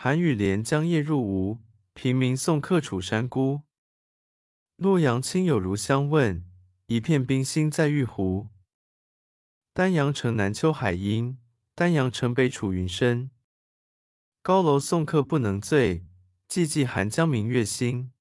寒雨连江夜入吴平明送客楚山孤。洛阳亲友如相问一片冰心在玉壶。丹阳城南秋海阴丹阳城北楚云深。高楼送客不能醉寂寂寒江明月心